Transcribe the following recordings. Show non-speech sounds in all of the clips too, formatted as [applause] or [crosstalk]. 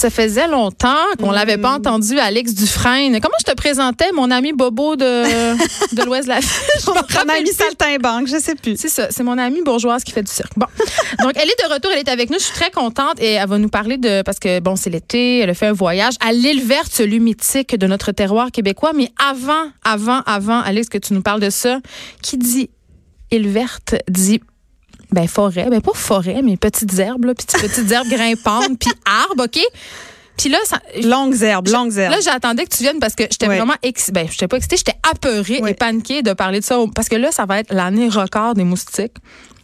Ça faisait longtemps qu'on l'avait pas entendu, Alex Dufresne. Comment je te présentais, mon ami Bobo de, [laughs] de l'Ouest de la Je me On a rappelle mis plus. saltimbanque, je sais plus. C'est ça, c'est mon amie bourgeoise qui fait du cirque. Bon, donc elle est de retour, elle est avec nous. Je suis très contente et elle va nous parler de parce que bon, c'est l'été, elle a fait un voyage à l'île verte, celui mythique de notre terroir québécois. Mais avant, avant, avant, Alex, que tu nous parles de ça, qui dit île verte dit ben forêt, ben pas forêt, mais petites herbes, là, petites, petites herbes grimpantes, puis arbres, ok? Puis là, ça, Longues herbes, longues herbes. Là, j'attendais que tu viennes parce que j'étais vraiment excitée. Ben, j'étais pas excitée, j'étais apeurée et paniquée de parler de ça. Parce que là, ça va être l'année record des moustiques.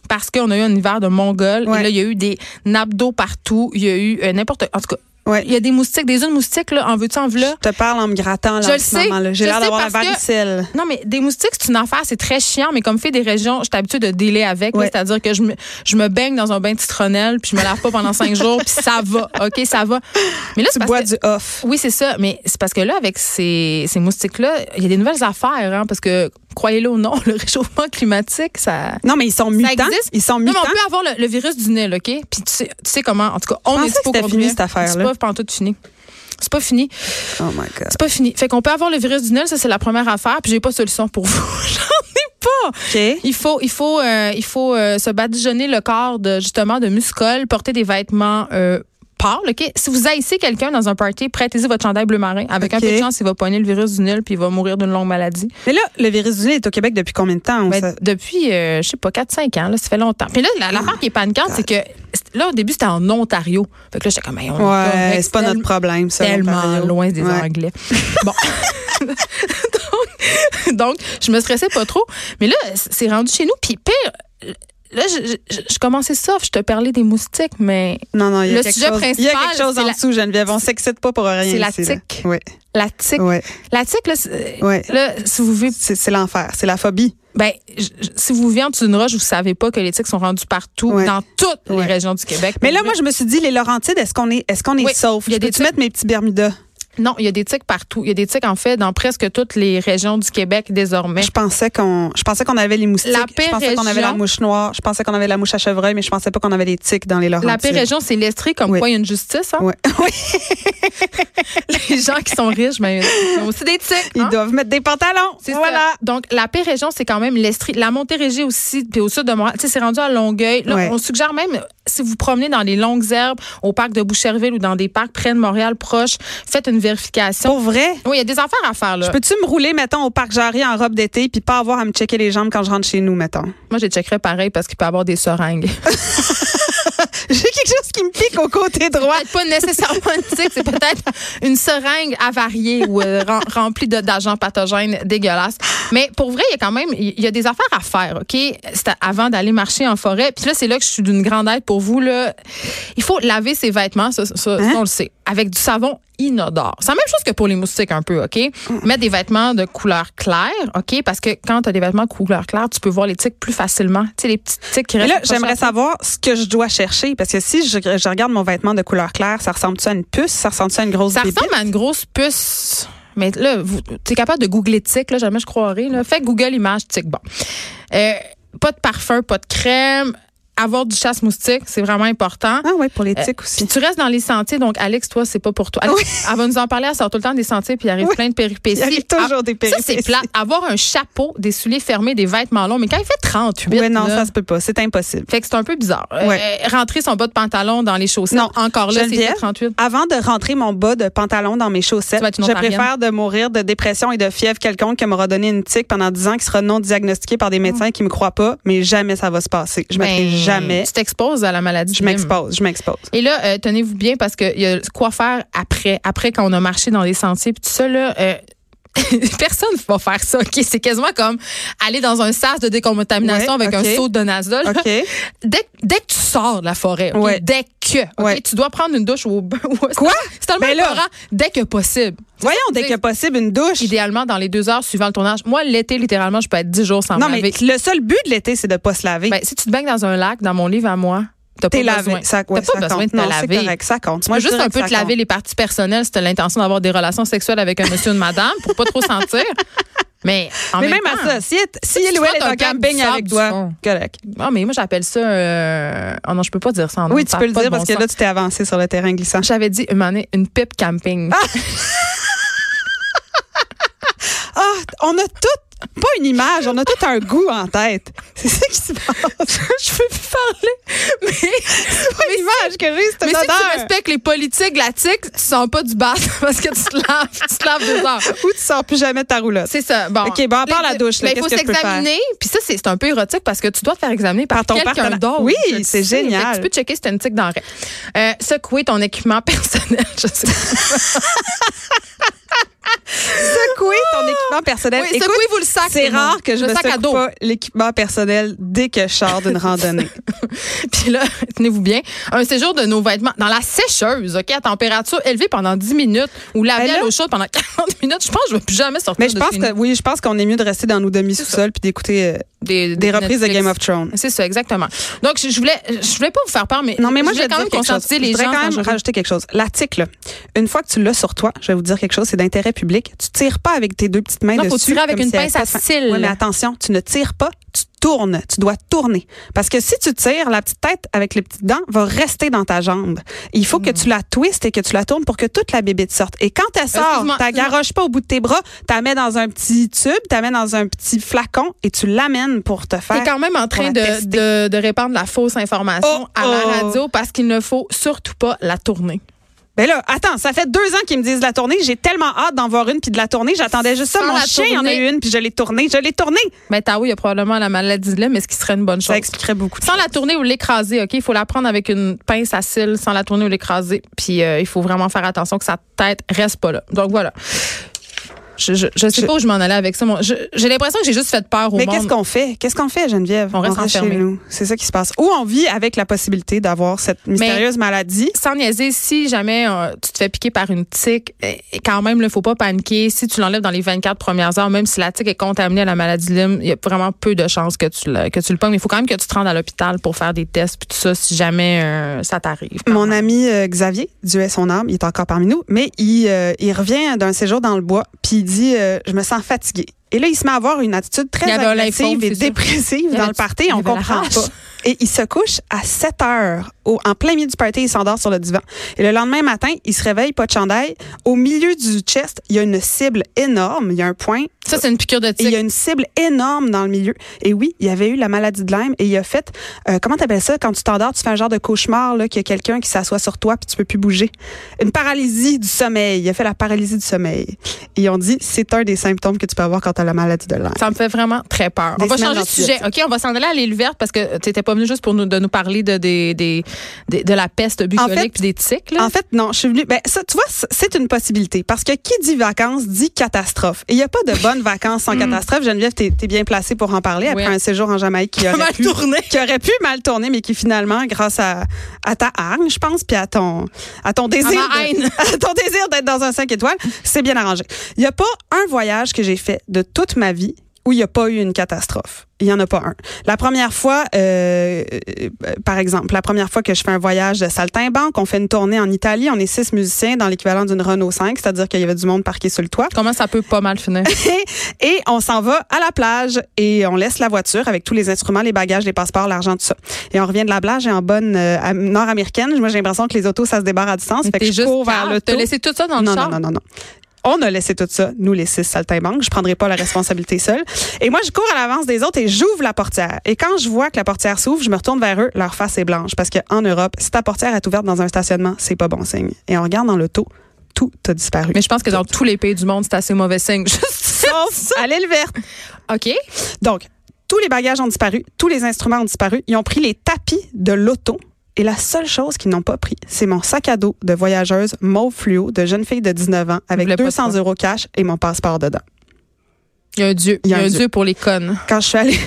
Parce qu'on a eu un hiver de Mongol. Ouais. Et là, il y a eu des nappes d'eau partout. Il y a eu euh, n'importe. En tout cas, Ouais. il y a des moustiques, des unes moustiques, là. En veux-tu, en veux Je te parle en me grattant là, Je en le ce sais, moment-là. J'ai je l'air d'avoir la parce que- varicelle. Non, mais des moustiques, c'est une affaire, c'est très chiant, mais comme fait des régions, j'étais habituée de délai avec. là, Ouais. C'est-à-dire que je me, je me baigne dans un bain de citronnelle, puis je me lave pas pendant cinq [laughs] jours, puis ça va. OK, ça va. Mais là, c'est parce bois que- du off. Oui, c'est ça. Mais c'est parce que là, avec ces, ces moustiques-là, il y a des nouvelles affaires, hein, parce que, croyez-le ou non, [laughs] le réchauffement climatique, ça. Non, mais ils sont mutants. existe. Ils sont Non, mais mutants. on peut avoir le, le virus du Nil, OK? Puis tu sais, tu sais comment, en tout cas, on est hypochondriacs. fini, cette affaire-là. C'est pas pantoute fini. C'est pas fini. Oh my God. C'est pas fini. Fait qu'on peut avoir le virus du Nil, ça c'est la première affaire, puis j'ai pas de solution pour [laughs] vous. J'en ai pas. OK. Il faut, il faut, euh, il faut euh, se badigeonner le corps de justement de muscles, porter des vêtements euh, pâles. Ok, si vous haïssez quelqu'un dans un party, prêtez-y votre chandail bleu marin. Avec un peu de chance, il va pogner le virus du Nil puis il va mourir d'une longue maladie. Mais là, le virus du nez est au Québec depuis combien de temps? Ben, depuis, euh, je sais pas, 4-5 ans, là, ça fait longtemps. Puis là, la, l'affaire qui est paniquante, c'est que là, au début, c'était en Ontario. Fait que là, j'étais comme, Hey, on Ouais, c'est pas notre problème, ça. tellement loin des Ouais. Anglais. [laughs] Bon. [laughs] donc, [laughs] donc, je me stressais pas trop. Mais là, c'est rendu chez nous. Puis pire, là, je, je, je commençais ça. Je te parlais des moustiques, mais Non, non, il y a Le quelque sujet chose. Il y a principal, quelque chose en la- dessous, Geneviève. On s'excite pas pour rien. C'est la tique. Oui, la tique. oui, La tique, là, si vous vivez C'est l'enfer. C'est la phobie. Ben, je- si vous vivez en dessous d'une roche, vous savez pas que les tiques sont rendues partout, Ouais. dans toutes les régions du Québec. Mais là, moi, je me suis dit, les Laurentides, est-ce qu'on est, est-ce qu'on est Oui, sauf? Je Peux-tu mettre mes petits Bermudas? Non, il y a des tiques partout. Il y a des tiques, en fait, dans presque toutes les régions du Québec désormais. Je pensais qu'on, je pensais qu'on avait les moustiques. La je pensais qu'on avait la mouche noire. Je pensais qu'on avait la mouche à chevreuil, mais je pensais pas qu'on avait les tiques dans les Laurentides. La pire région, c'est l'Estrie, comme Oui. quoi il y a une justice. Hein? [laughs] Oui. [laughs] Les gens qui sont riches, mais ils ont aussi des tiques. Ils hein? doivent mettre des pantalons. C'est voilà. ça. Donc, la pire région, c'est quand même l'Estrie. La Montérégie aussi, puis au sud de Montréal. Tu sais, c'est rendu à Longueuil. Là, on suggère même, si vous promenez dans les longues herbes, au parc de Boucherville ou dans des parcs près de Montréal proches, faites une vérification. Pour vrai? Oui, il y a des affaires à faire, là. Je peux-tu me rouler, mettons, au parc Jarry en robe d'été puis pas avoir à me checker les jambes quand je rentre chez nous, mettons? Moi, j'ai checkerais pareil parce qu'il peut y avoir des seringues. [laughs] J'ai quelque chose qui me pique au côté droit. peut-être pas nécessairement une tique, c'est peut-être une seringue avariée ou euh, rem- remplie d'agents pathogènes dégueulasses. Mais pour vrai, il y a quand même il y a des affaires à faire, OK? Avant d'aller marcher en forêt. Puis là, c'est là que je suis d'une grande aide pour vous. Là. Il faut laver ses vêtements, ça, ça, ça, on le sait, avec du savon inodore. C'est la même chose que pour les moustiques un peu, OK? Mettre des vêtements de couleur claire, OK? Parce que quand tu as des vêtements de couleur claire, tu peux voir les tiques plus facilement. Tu sais, les petites tiques qui Mais restent là, accrochées j'aimerais savoir ce que je dois chercher. Parce que si je, je regarde mon vêtement de couleur claire, ça ressemble-tu à une puce? Ça ressemble-tu à une grosse Ça bébite? ressemble à une grosse puce. Mais là, tu es capable de googler tic, là, jamais je croirais. Là. Fais Google image tic. Bon. Euh, pas de parfum, pas de crème. Avoir du chasse-moustique, c'est vraiment important. Ah oui, pour les tiques Puis aussi. tu restes dans les sentiers, donc Alex, toi, c'est pas pour toi. Alex, Elle va nous en parler, elle sort tout le temps des sentiers, puis il arrive Oui. plein de péripéties. Il arrive toujours des Ça, c'est péripéties. plat. Avoir un chapeau, des souliers fermés, des vêtements longs, mais quand il fait 38, Oui, non, là, ça se peut pas. C'est impossible. fait que c'est un peu bizarre. Euh, Ouais. rentrer son bas de pantalon dans les chaussettes, Non. encore là, c'est Geneviève, 38. Avant de rentrer mon bas de pantalon dans mes chaussettes, je préfère de mourir de dépression et de fièvre quelconque qui m'aura donné une tique pendant 10 ans, qui sera non diagnostiquée par des médecins qui me croient pas, mais jamais ça va se passer. Je Ben, Jamais. Tu t'exposes à la maladie. Je m'expose, je m'expose. Et là, euh, tenez-vous bien parce qu'il y a quoi faire après, après quand on a marché dans les sentiers puis tout ça là. euh, [laughs] Personne ne va faire ça. ok? C'est quasiment comme aller dans un sas de décontamination Ouais, avec un seau de. OK. [laughs] Dès, dès que tu sors de la forêt? Ouais. dès que, tu dois prendre une douche au [laughs] Quoi? C'est tellement Ben épeurant. Dès que possible. Voyons, dès que possible, une douche. Idéalement, dans les deux heures suivant le tournage. Moi, l'été, littéralement, je peux être 10 jours sans Non, me mais laver. le seul but de l'été, c'est de pas se laver. Ben, si tu te baignes dans un lac, dans mon livre à moi, t'as pas lavé. besoin. Ça, ouais, T'as pas ça besoin compte. de te non, laver. correct, ça compte. Moi, juste un peu te laver compte. les parties personnelles si tu as l'intention d'avoir des relations sexuelles avec un [laughs] monsieur ou une madame pour pas trop sentir. Mais en Mais même, même temps, à ça, si, si elle frottes est en camping avec toi, correct. Ah, mais moi, j'appelle ça. Euh... Oh non, je peux pas dire ça en. Oui, tu peux le dire bon parce que là, tu t'es avancé sur le terrain glissant. J'avais dit une une pipe camping. Ah, [laughs] on a tout, pas une image, on a tout un goût en tête. C'est ça qui se passe. [laughs] je peux plus parler. Mais, C'est pas une image que j'ai, c'est mais une si odeur. tu respectes les politiques, la tique, tu sens pas du bas [laughs] parce que tu te laves, tu te laves deux heures. Ou tu sors plus jamais de ta roulotte. C'est ça. Bon. OK, bon, à part la douche, là, Mais il faut qu'est-ce que je peux s'examiner. Puis ça, c'est un peu érotique parce que tu dois te faire examiner par, Par ton quelqu'un d'autre. Oui, c'est génial. Fait que Tu peux checker si t'as une tique dans le euh, Secouer ton équipement [laughs] personnel. Je sais pas. Secouer ton équipement personnel. Oui, Écoute, secouez-vous le sac. c'est rare que je le me sac à secoue dos. pas l'équipement personnel dès que je sors d'une randonnée. [laughs] Puis là, tenez-vous bien, un séjour de nos vêtements dans la sécheuse, OK, à température élevée pendant 10 minutes ou laver Ben à là- l'eau chaude pendant [laughs] 40 minutes. Je pense que je ne vais plus jamais sortir Mais je de pense que oui, je pense qu'on est mieux de rester dans nos demi-sous-sols puis d'écouter euh, des, des reprises de. Game of Thrones. C'est ça, exactement. Donc, je, je voulais, je voulais pas vous faire peur, mais, Non, mais moi, je voulais vais quand même dire quelque chose. conscientiser Je les voudrais gens. quand même rajouter quelque chose. La là, une fois que tu l'as sur toi, je vais vous dire quelque chose, c'est d'intérêt public. Tu tires pas avec tes deux petites mains Non, dessus. faut tirer avec une si pince à cils. Oui, mais attention, tu ne tires pas, tu tournes. Tu dois tourner. Parce que si tu tires, la petite tête avec les petites dents va rester dans ta jambe. Il faut Hmm. que tu la twistes et que tu la tournes pour que toute la bébite sorte. Et quand elle sort, tu garoches pas au bout de tes bras, tu la mets dans un petit tube, tu la mets dans un petit flacon et tu l'amènes pour te faire. T'es quand même en train de répandre la fausse information Oh, à la oh. radio parce qu'il ne faut surtout pas la tourner. Ben là, attends, ça fait deux ans qu'ils me disent la tournée. J'ai tellement hâte d'en voir une puis de la tourner. J'attendais juste ça. Sans Mon la chien en a eu une puis je l'ai tournée. Je l'ai tournée. Mais Tao, il y a probablement la maladie de Lyme, mais ce qui serait une bonne chose? Ça expliquerait beaucoup. de Sans choses. la tourner ou l'écraser, OK? Il faut la prendre avec une pince à cils, sans la tourner ou l'écraser. Puis euh, il faut vraiment faire attention que sa tête reste pas là. Donc voilà. Je, je, je sais Je- pas où je m'en allais avec ça. Moi, J'ai l'impression que j'ai juste fait peur au Mais monde. qu'est-ce qu'on fait? Qu'est-ce qu'on fait, Geneviève? On reste chez enfermé. nous. C'est ça qui se passe. Ou on vit avec la possibilité d'avoir cette mystérieuse maladie? Sans niaiser, si jamais euh, tu te fais piquer par une tique, eh, quand même, il ne faut pas paniquer. Si tu l'enlèves dans les 24 premières heures, même si la tique est contaminée à la maladie de Lyme, il y a vraiment peu de chances que tu le, que tu le pognes. Mais il faut quand même que tu te rendes à l'hôpital pour faire des tests puis tout ça si jamais euh, ça t'arrive. Mon ami euh, Xavier, Dieu est son âme, il est encore parmi nous, mais il, il revient d'un séjour dans le bois, puis dit euh, Je me sens fatigué. Et là, il se met à avoir une attitude très agressive et dépressive dans le party. On comprend pas. Et il se couche à 7 heures, au- en plein milieu du party, il s'endort sur le divan. Et le lendemain matin, il se réveille, pas de chandail. Au milieu du chest, il y a une cible énorme, il y a un point. Ça, c'est une piqûre de Et il y a une cible énorme dans le milieu. Et oui, il y avait eu la maladie de Lyme et il a fait, euh, comment t'appelles ça, quand tu t'endors, tu fais un genre de cauchemar, là, qu'il y a quelqu'un qui s'assoit sur toi puis tu peux plus bouger. Une paralysie du sommeil. Il a fait la paralysie du sommeil. Et ils ont dit, c'est un des symptômes que tu peux avoir quand tu as la maladie de Lyme. Ça me fait vraiment très peur. Des on va changer de sujet. OK, on va s'en aller à l'île verte parce que tu n'étais pas venu juste pour nous, de nous parler de, des- des- de la peste bucolique fait- puis des tiques. Là. En fait, non, je suis venue. Ben, ça, tu vois, c'est une possibilité. Parce que qui dit vacances dit catastrophe. Et il n'y a pas de bonnes vacances sans [laughs] catastrophe. Geneviève, t'es es bien placée pour en parler après Oui. un séjour en Jamaïque qui [laughs] aurait Mal pu, tourné. qui aurait pu mal tourner, mais qui finalement, grâce à, à ta hargne, je pense, puis à ton, à ton désir, de- [laughs] à ton désir d'être dans un 5 étoiles, c'est bien arrangé. Il n'y a pas un voyage que j'ai fait de toute ma vie où il n'y a pas eu une catastrophe. Il n'y en a pas un. La première fois, euh, euh, par exemple, la première fois que je fais un voyage de saltimbanque, on fait une tournée en Italie, on est six musiciens dans l'équivalent d'une Renault 5, c'est-à-dire qu'il y avait du monde parqué sur le toit. Comment ça peut pas mal finir? [laughs] et on s'en va à la plage et on laisse la voiture avec tous les instruments, les bagages, les passeports, l'argent, tout ça. Et on revient de la plage et en bonne euh, am- nord-américaine, moi j'ai l'impression que les autos, ça se débarre à distance. Fait que je juste cours vers l'auto. T'as laissé tout ça dans le non, char? non, non, non, non. On a laissé tout ça, nous les six saltimbanques. Je prendrai pas la responsabilité seule. Et moi, je cours à l'avance des autres et j'ouvre la portière. Et quand je vois que la portière s'ouvre, je me retourne vers eux. Leur face est blanche parce qu'en Europe, si ta portière est ouverte dans un stationnement, c'est pas bon signe. Et on regarde dans l'auto, tout a disparu. Mais je pense que dans tous les pays du monde, c'est assez mauvais signe. [laughs] Sauf à l'île verte. OK. Donc, Tous les bagages ont disparu, tous les instruments ont disparu. Ils ont pris les tapis de l'auto. Et la seule chose qu'ils n'ont pas pris, c'est mon sac à dos de voyageuse mauve fluo de jeune fille de 19 ans avec voulais pas de 200 quoi? euros cash et mon passeport dedans. Il y a un dieu. Il y a un dieu pour les connes. Quand je suis allée,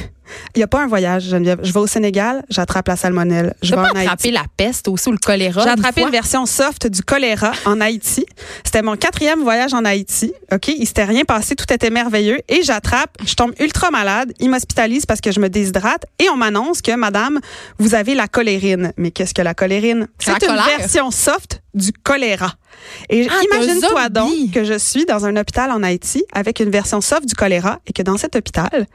il n'y a pas un voyage, Geneviève. Je vais au Sénégal, j'attrape la salmonelle. Je vais pas en Haïti. attraper la peste aussi ou le choléra. J'ai attrapé une version soft du choléra en Haïti. C'était mon quatrième voyage en Haïti. OK? Il s'était rien passé. Tout était merveilleux. Et j'attrape. Je tombe ultra malade. Ils m'hospitalisent parce que je me déshydrate. Et on m'annonce que, madame, vous avez la colérine. Mais qu'est-ce que la colérine? C'est une colère. version soft du choléra. Et Ah, imagine-toi donc que je suis dans un hôpital en Haïti avec une version soft du choléra et que dans cet hôpital,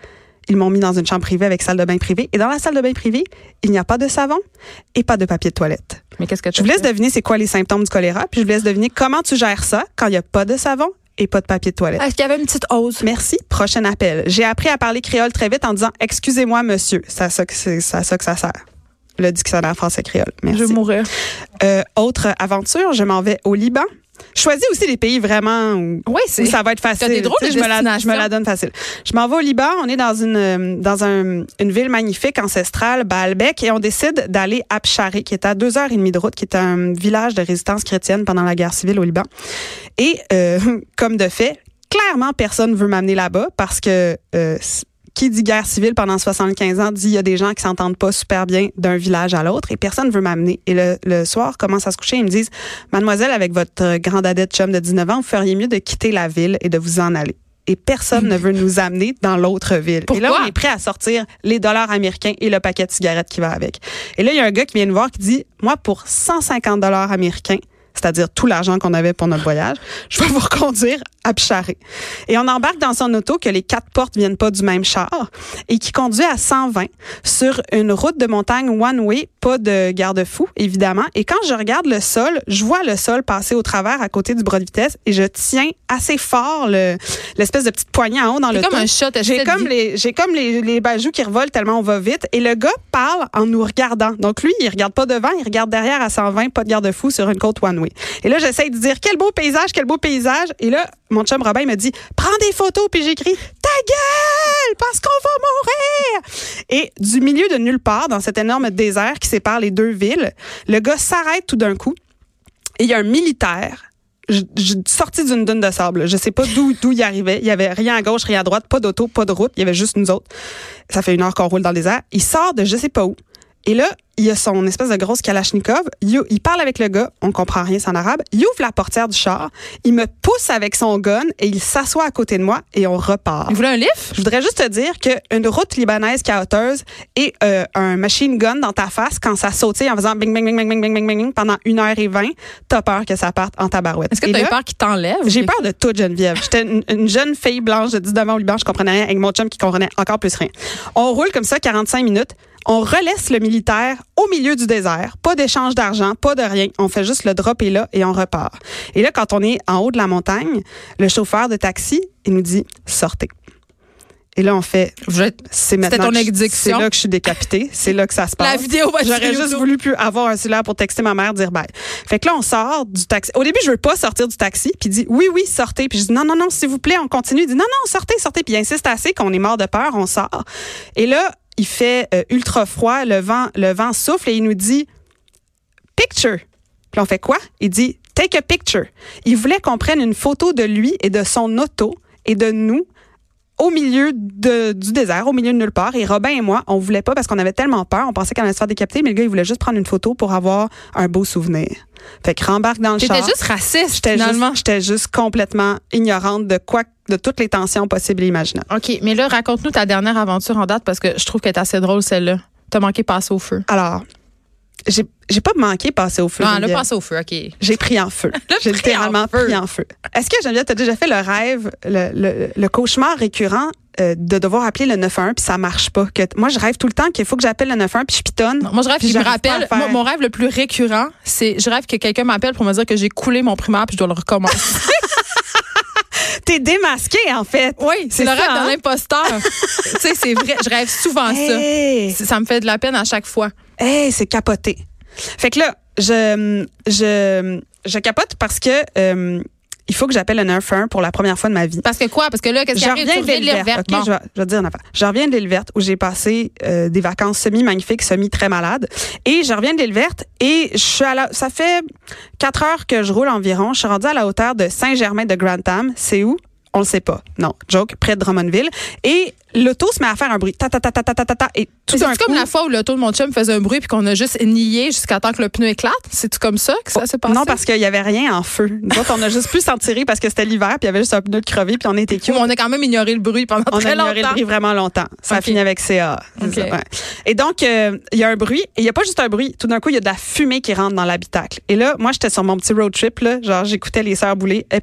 ils m'ont mis dans une chambre privée avec salle de bain privée. Et dans la salle de bain privée, il n'y a pas de savon et pas de papier de toilette. Mais qu'est-ce que tu Je vous laisse deviner c'est quoi les symptômes du choléra, puis je vous laisse deviner comment tu gères ça quand il n'y a pas de savon et pas de papier de toilette. Est-ce qu'il y avait une petite hausse? Merci. Prochain appel. J'ai appris à parler créole très vite en disant Excusez-moi, monsieur. C'est à ça que, à ça que ça sert. Le dictionnaire français créole. Merci. Je vais mourir. Euh, autre aventure, je m'en vais au Liban. Je choisis aussi des pays vraiment où, Oui, où ça va être facile. Des drôles de je, me la, je me la donne facile. Je m'en vais au Liban. On est dans une euh, dans un, une ville magnifique ancestrale, Baalbek, et on décide d'aller à Pshari, qui est à deux heures et demie de route, qui est un village de résistance chrétienne pendant la guerre civile au Liban. Et euh, [laughs] comme de fait, clairement, personne veut m'amener là-bas parce que euh, qui dit guerre civile pendant 75 ans dit il y a des gens qui s'entendent pas super bien d'un village à l'autre et personne veut m'amener. Et le, le soir, commence à se coucher, ils me disent Mademoiselle, avec votre euh, grande adette chum de 19 ans, vous feriez mieux de quitter la ville et de vous en aller. Et personne ne veut nous amener dans l'autre ville. Et là, on est prêt à sortir les dollars américains et le paquet de cigarettes qui va avec. Et là, il y a un gars qui vient nous voir qui dit, moi, pour 150 dollars américains, c'est-à-dire tout l'argent qu'on avait pour notre voyage, je vais vous reconduire à Picharé. Et on embarque dans son auto que les quatre portes viennent pas du même char et qui conduit à 120 sur une route de montagne one-way, pas de garde-fou, évidemment. Et quand je regarde le sol, je vois le sol passer au travers à côté du bras de vitesse et je tiens assez fort le- l'espèce de petite poignée en haut dans le C'est comme un shot. j'ai comme les j'ai comme les, les bajoux qui revolent tellement on va vite et le gars parle en nous regardant. Donc lui, il regarde pas devant, il regarde derrière à 120, pas de garde-fou sur une côte one Et là, j'essaie de dire quel beau paysage, quel beau paysage et là mon chum Robin me dit prends des photos puis j'écris ta gueule parce qu'on va mourir. Et du milieu de nulle part dans cet énorme désert qui sépare les deux villes, le gars s'arrête tout d'un coup et il y a un militaire je- sorti d'une dune de sable. Je sais pas d'où d'où il arrivait. Il y avait rien à gauche, rien à droite, pas d'auto, pas de route. Il y avait juste nous autres. Ça fait une heure qu'on roule dans le désert. Il sort de je sais pas où. Et là, il a son espèce de grosse Kalachnikov. Il, il parle avec le gars. On comprend rien, c'est en arabe. Il ouvre la portière du char. Il me pousse avec son gun et il s'assoit à côté de moi et on repart. Vous voulez un livre? Je voudrais juste te dire qu'une route libanaise caoteuse et euh, un machine gun dans ta face quand ça saute en faisant bing, bing, bing, bing, bing, bing, bing, bing pendant une heure et vingt, t'as peur que ça parte en tabarouette. Est-ce que Et tu as eu peur qu'il t'enlève? J'ai peur de tout, Geneviève. J'étais une, une jeune fille blanche de 19 ans au Liban, je comprenais rien, avec mon chum qui comprenait encore plus rien. On roule comme ça 45 minutes. On relaisse le militaire au milieu du désert. Pas d'échange d'argent, pas de rien. On fait juste le drop et là et on repart. Et là, quand on est en haut de la montagne, le chauffeur de taxi, il nous dit sortez. Et là, on fait c'est maintenant. C'est là que je suis décapitée. C'est là que ça se passe. La vidéo va J'aurais juste YouTube. voulu plus avoir un cellulaire pour texter ma mère, dire bye. Fait que là, on sort du taxi. Au début, je veux pas sortir du taxi. Puis il dit oui, oui, sortez. Puis je dis non, non, non, s'il vous plaît, on continue. Il dit non, non, sortez, sortez. Puis il insiste assez qu'on est mort de peur, on sort. Et là, il fait euh, ultra froid, le vent, le vent souffle et il nous dit picture. Puis on fait quoi? Il dit take a picture. Il voulait qu'on prenne une photo de lui et de son auto et de nous au milieu de- du désert, au milieu de nulle part. Et Robin et moi, on voulait pas parce qu'on avait tellement peur. On pensait qu'on allait se faire décapiter, mais le gars, il voulait juste prendre une photo pour avoir un beau souvenir. Fait que rembarque dans le char. juste raciste, J'étais finalement. juste, j'étais juste complètement ignorante de quoi, de toutes les tensions possibles et imaginables. OK, mais là, raconte-nous ta dernière aventure en date parce que je trouve qu'elle est assez drôle, celle-là. T'as manqué passer au feu. Alors, j'ai, j'ai pas manqué passer au feu. Non, Geneviève. passé au feu, OK. J'ai pris en feu. [laughs] J'ai pris littéralement en feu. pris en feu. Est-ce que Geneviève, t'as déjà fait le rêve, le, le, le cauchemar récurrent euh, de devoir appeler le 911 puis ça marche pas? Que moi, je rêve tout le temps qu'il faut que j'appelle le 911 puis je pitonne. Non, moi, je rêve Puis qu'il me rappelle. le Moi, mon rêve le plus récurrent, c'est je rêve que quelqu'un m'appelle pour me dire que j'ai coulé mon primaire puis je dois le recommencer. [laughs] [laughs] T'es démasqué, en fait. oui, c'est le ça, rêve hein? d'un imposteur. tu sais, c'est vrai. Je rêve souvent ça. Hey, Ça me fait de la peine à chaque fois. Hey, c'est capoté. Fait que là, je, je, je capote parce que euh, il faut que j'appelle le 911 pour la première fois de ma vie. Parce que quoi? Parce que là, qu'est-ce qui Je arrive? Tu reviens de l'île verte. verte. OK, Bon. je, vais, je vais te dire une affaire. Je reviens de l'île verte où j'ai passé euh, des vacances semi-magnifiques, semi-très malades. Et je reviens de l'île verte et je suis à la, ça fait quatre heures que je roule environ. Je suis rendue à la hauteur de Saint-Germain de Grantham. C'est où? On le sait pas. Non, joke, près de Drummondville. Et l'auto se met à faire un bruit. Ta, ta, ta, ta, ta, ta, ta, ta, et tout C'est comme la fois où l'auto de mon chum faisait un bruit puis qu'on a juste nié jusqu'à temps que le pneu éclate? C'est comme ça que ça s'est passé? non, parce qu'il y avait rien en feu. Nous autres, on a juste pu s'en tirer parce que c'était l'hiver, puis il y avait juste un pneu de crevé, puis on était cute. On a quand même ignoré le bruit pendant On a très ignoré le longtemps. bruit vraiment longtemps. Ça a Ok. fini avec CA. c'est Ok. ça, ouais. Et donc, euh, il y a un bruit. Et il n'y a pas juste un bruit. Tout d'un coup, il y a de la fumée qui rentre dans l'habitacle. Et là, moi, j'étais sur mon petit road trip. Là, genre, j'écoutais les sœurs Boulay et.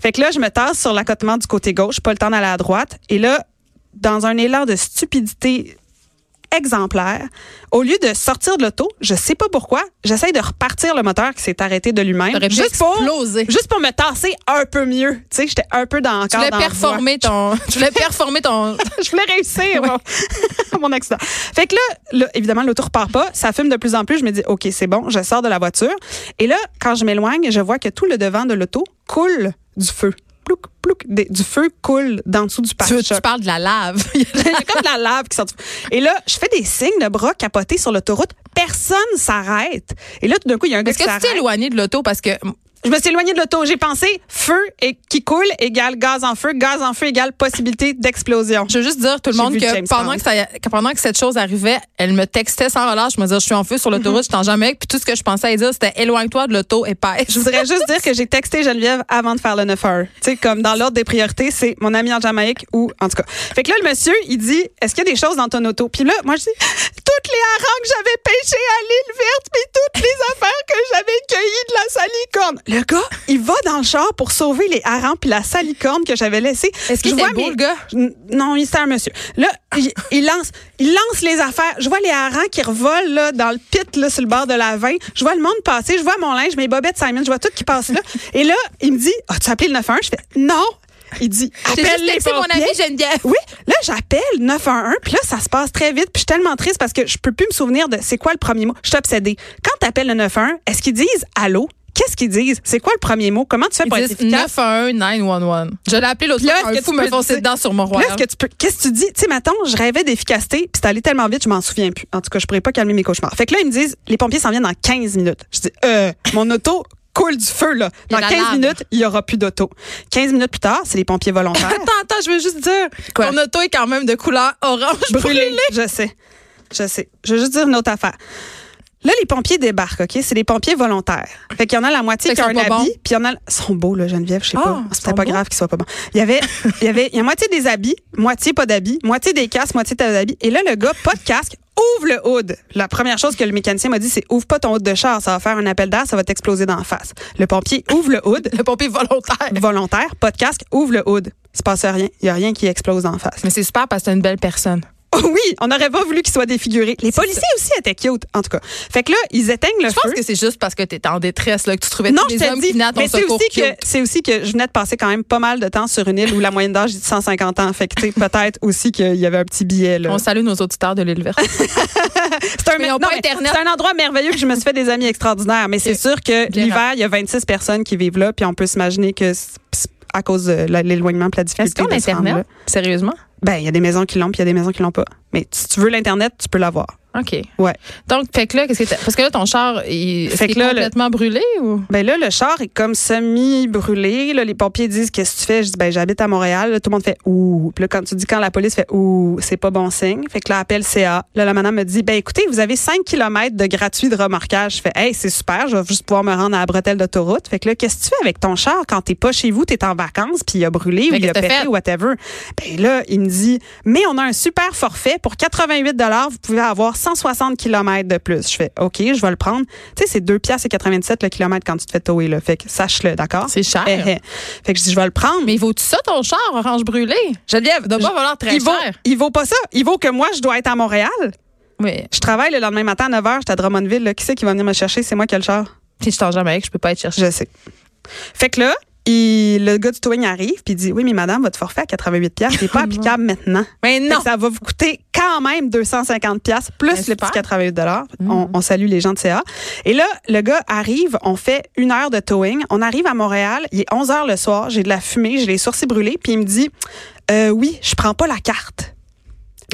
Fait que là, je me tasse sur l'accotement du côté gauche. Pas le temps d'aller à droite. Et là, dans un élan de stupidité exemplaire, au lieu de sortir de l'auto, je sais pas pourquoi, j'essaye de repartir le moteur qui s'est arrêté de lui-même. Juste pour, exploser. juste pour me tasser un peu mieux. Tu sais, j'étais un peu dans Tu encore voulais dans performer ton. Tu voulais performer ton. [laughs] je voulais réussir mon, [laughs] mon accident. Fait que là, là, évidemment, l'auto repart pas. Ça fume de plus en plus. Je me dis, OK, c'est bon. Je sors de la voiture. Et là, quand je m'éloigne, je vois que tout le devant de l'auto coule du feu. Plouc, plouc. Des- du feu coule dans dessous du pare-choc. tu parles de la lave. [laughs] Il y a comme de la lave qui sort. Et là, je fais des signes de bras capotés sur l'autoroute. Personne s'arrête. Et là, tout d'un coup, il y a un gars Est-ce qui que tu t'es éloigné de l'auto parce que Je me suis éloignée de l'auto. J'ai pensé feu et qui coule égale gaz en feu. Gaz en feu égale possibilité d'explosion. je veux juste dire tout le monde que pendant que, ça, que pendant que cette chose arrivait, elle me textait sans relâche. Je me disais, je suis en feu sur l'autoroute, je t'en jamais. Puis tout ce que je pensais à dire, c'était éloigne-toi de l'auto et pêche. Je voudrais juste dire que j'ai texté Geneviève avant de faire le 9 heures. Tu sais, comme dans l'ordre des priorités, c'est mon ami en Jamaïque ou, en tout cas. Fait que là, le monsieur, il dit, est-ce qu'il y a des choses dans ton auto? Puis là, moi, je dis, toutes les harengs que j'avais pêchés à l'île verte, puis toutes les [laughs] affaires que j'avais cueillies de la salicorne. Le gars, il va dans le char pour sauver les harengs puis la salicorne que j'avais laissée. Est-ce qu'il vois beau, le gars? Non, il- un monsieur. Là, il, il lance, il lance les affaires. Je vois les harengs qui revolent là, dans le pit là, sur le bord de la veine. Je vois le monde passer. Je vois mon linge, mes bobettes Simon. Je vois tout qui passe là. Et là, il me dit, as-tu appelé le 911? Je fais, non. Il dit, appelle les texté mon pompiers. ami Geneviève. Oui, là, j'appelle 911, puis là, ça se passe très vite, puis je suis tellement triste parce que je peux plus me souvenir de c'est quoi le premier mot. Je suis obsédée. Quand tu appelles le 911, est-ce qu'ils disent allô? Qu'est-ce qu'ils disent? C'est quoi le premier mot? Comment tu fais pour être efficace? 911 911. Je l'ai appelé l'autre fois, est-ce un que fou me foncer dedans sur mon royaume. est-ce que tu peux. Qu'est-ce que tu dis? Tu sais, mettons, je rêvais d'efficacité, puis c'est allé tellement vite, je m'en souviens plus. En tout cas, je pourrais pas calmer mes cauchemars. Fait que là, ils me disent, les pompiers s'en viennent dans 15 minutes. Je dis, euh, mon auto coule du feu, là. Dans la 15 lave. minutes, il y aura plus d'auto. 15 minutes plus tard, c'est les pompiers volontaires. Attends, attends, je veux juste dire. Quoi? Ton auto est quand même de couleur orange brûlé. brûlée. Je sais. Je sais. Je veux juste dire une autre affaire. Là, les pompiers débarquent, OK? C'est des pompiers volontaires. Fait qu'il y en a la moitié qui a un habit, bons. puis il y en a... Ils sont beaux, là, Geneviève, je sais Ah, pas. ils C'était pas beaux. grave qu'ils soient pas bons. Il y avait, [laughs] il y avait, il y a moitié des habits, moitié pas d'habits, moitié des casques, moitié pas d'habits. Et là, le gars, pas de casque, ouvre le hood. La première chose que le mécanicien m'a dit, c'est ouvre pas ton hood de char, ça va faire un appel d'air, ça va t'exploser dans la face. Le pompier ouvre le hood, [laughs] Le pompier volontaire. volontaire, pas de casque, ouvre le hood. Il se passe rien. Il y a rien qui explose en face. Mais c'est super parce que c'est une belle personne. [laughs] Oui, on n'aurait pas voulu qu'il soit défiguré. Les policiers aussi étaient cute, en tout cas. Fait que là, ils éteignent le Je pense feu. que c'est juste parce que tu étais en détresse, là, que tu trouvais non, tous je les hommes dis, qui venaient à ton mais c'est aussi que c'est aussi que je venais de passer quand même pas mal de temps sur une île où la moyenne d'âge est de 150 ans. Fait que peut-être aussi qu'il y avait un petit billet là. On salue nos auditeurs de l'île verte. [laughs] C'est un, non, un endroit merveilleux que je me suis fait des amis extraordinaires. Mais c'est sûr que l'hiver, il y a 26 personnes qui vivent là, puis on peut s'imaginer que à cause de l'éloignement puis la Est-ce difficulté qu'on rendre là. Internet? Sérieusement? Ben, il y a des maisons qui l'ont, puis il y a des maisons qui l'ont pas. Mais si tu veux l'internet, tu peux l'avoir. OK. Ouais. Donc, fait que là, qu'est-ce que Parce que là, ton char, il, Fait que est le- complètement brûlé ou? Ben là, le char est comme semi-brûlé. Là, les pompiers disent Qu'est-ce que tu fais? Je dis Ben, j'habite à Montréal. Là, tout le monde fait Ouh. Puis là, quand tu dis quand la police fait Ouh, c'est pas bon signe. Fait que là, appelle CA. Là, la madame me dit Ben, écoutez, vous avez 5 km de gratuit de remorquage. Je fais Hey, c'est super. Je vais juste pouvoir me rendre à la bretelle d'autoroute. Fait que là, qu'est-ce que tu fais avec ton char quand t'es pas chez vous, t'es en vacances, puis il a brûlé ou il a pété ou whatever? Ben là, il me dit Mais on a un super forfait. Pour 88 vous pouvez avoir 160 km de plus. Je fais OK, je vais le prendre. Tu sais, c'est 2 piastres et 87 le kilomètre quand tu te fais tower, là. Fait que sache-le, d'accord? C'est cher. Eh, eh. Fait que je dis, je vais le prendre. Mais vaut-tu ça, ton char, orange brûlé? Geneviève, doit pas valoir très il vaut, cher. il vaut pas ça. Il vaut que moi, je dois être à Montréal. Oui. Je travaille le lendemain matin à 9 h, j'étais à Drummondville. là. Qui c'est qui va venir me chercher? C'est moi qui ai le char. Si je t'en jamais je peux pas être cherché. Je sais. Fait que là, il- le gars du towing arrive puis il dit, oui, mais madame, votre forfait à 88 piastres, n'est pas [laughs] applicable maintenant. Mais non! ça va vous coûter quand même 250 pièces plus Ben, le petit 88 dollars. Mhm. On, on salue les gens de CA. Et là, le gars arrive, on fait une heure de towing. On arrive à Montréal, il est 11 heures le soir, j'ai de la fumée, j'ai les sourcils brûlés, puis il me dit, euh, oui, je prends pas la carte.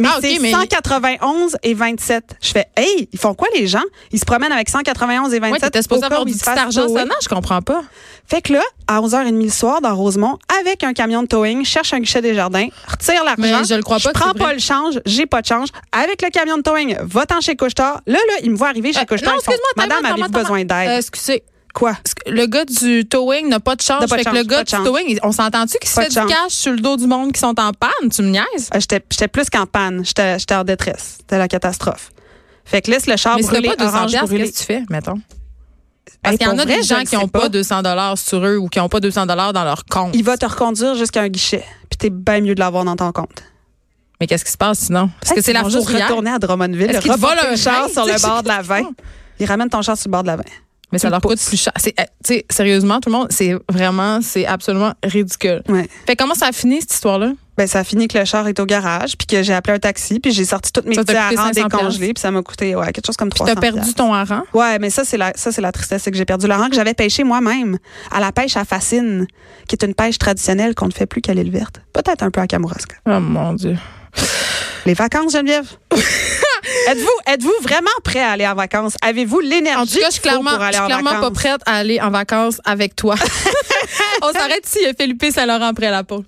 Mais Ah, c'est mais- 191 et 27. Je fais, hey, ils font quoi les gens? Ils se promènent avec 191 et 27. Ouais, t'étais supposé avoir du petit argent tower. sonnant, je comprends pas. Fait que là, à 11h30 le soir, dans Rosemont, avec un camion de towing, cherche un guichet des jardins, retire l'argent. Je le crois pas que prends pas le change, j'ai pas de change. Avec le camion de towing, va-t'en chez Couchetard. Là, là, ils me voient arriver chez Euh, Couchetard. non, excuse-moi, Madame, avez-vous besoin d'aide? Euh, excusez. Quoi? Le gars du towing n'a pas de pas de fait que change, le gars du towing, il- on s'entend-tu qu'il se fait du cash sur le dos du monde qui sont en panne? Tu me niaises? Euh, J'étais plus qu'en panne. J'étais en détresse. C'était la catastrophe. Fait que laisse le char Mais brûler, pas 200 orange qu'est-ce que tu fais, mettons? Parce Hey, qu'il y en a vrai, des gens qui n'ont pas 200 dollars sur eux ou qui n'ont pas 200 dollars dans leur compte. Il va te reconduire jusqu'à un guichet. Puis t'es bien mieux de l'avoir dans ton compte. Mais qu'est-ce qui se passe sinon? Parce que c'est la fourrière. retourner à Drummondville, Est-ce te le un char sur le bord de la je- 20. Ils ramènent ton char sur le bord de la 20. Mais ça Tu leur le coûte plus cher. C'est, tu sais, sérieusement, tout le monde, c'est vraiment, c'est absolument ridicule. Ouais. Fait comment ça a fini, cette histoire-là? Ben, ça a fini que le char est au garage, puis que j'ai appelé un taxi, puis j'ai sorti toutes mes petits harengs 500 décongelés, puis ça m'a coûté ouais, quelque chose comme Puis 300 t'as perdu ton hareng? Ouais, mais ça c'est la ça c'est la tristesse, c'est que j'ai perdu le hareng que j'avais pêché moi-même à la pêche à fascine, qui est une pêche traditionnelle qu'on ne fait plus qu'à l'île verte. Peut-être un peu à Kamouraska. Oh mon Dieu. Les vacances, Geneviève. [laughs] êtes-vous êtes-vous vraiment prêt à aller en vacances? Avez-vous l'énergie En tout cas, je suis clairement, pour aller je suis en clairement pas prête à aller en vacances avec toi. [laughs] On s'arrête ici, Philippe Saint-Laurent après la pause.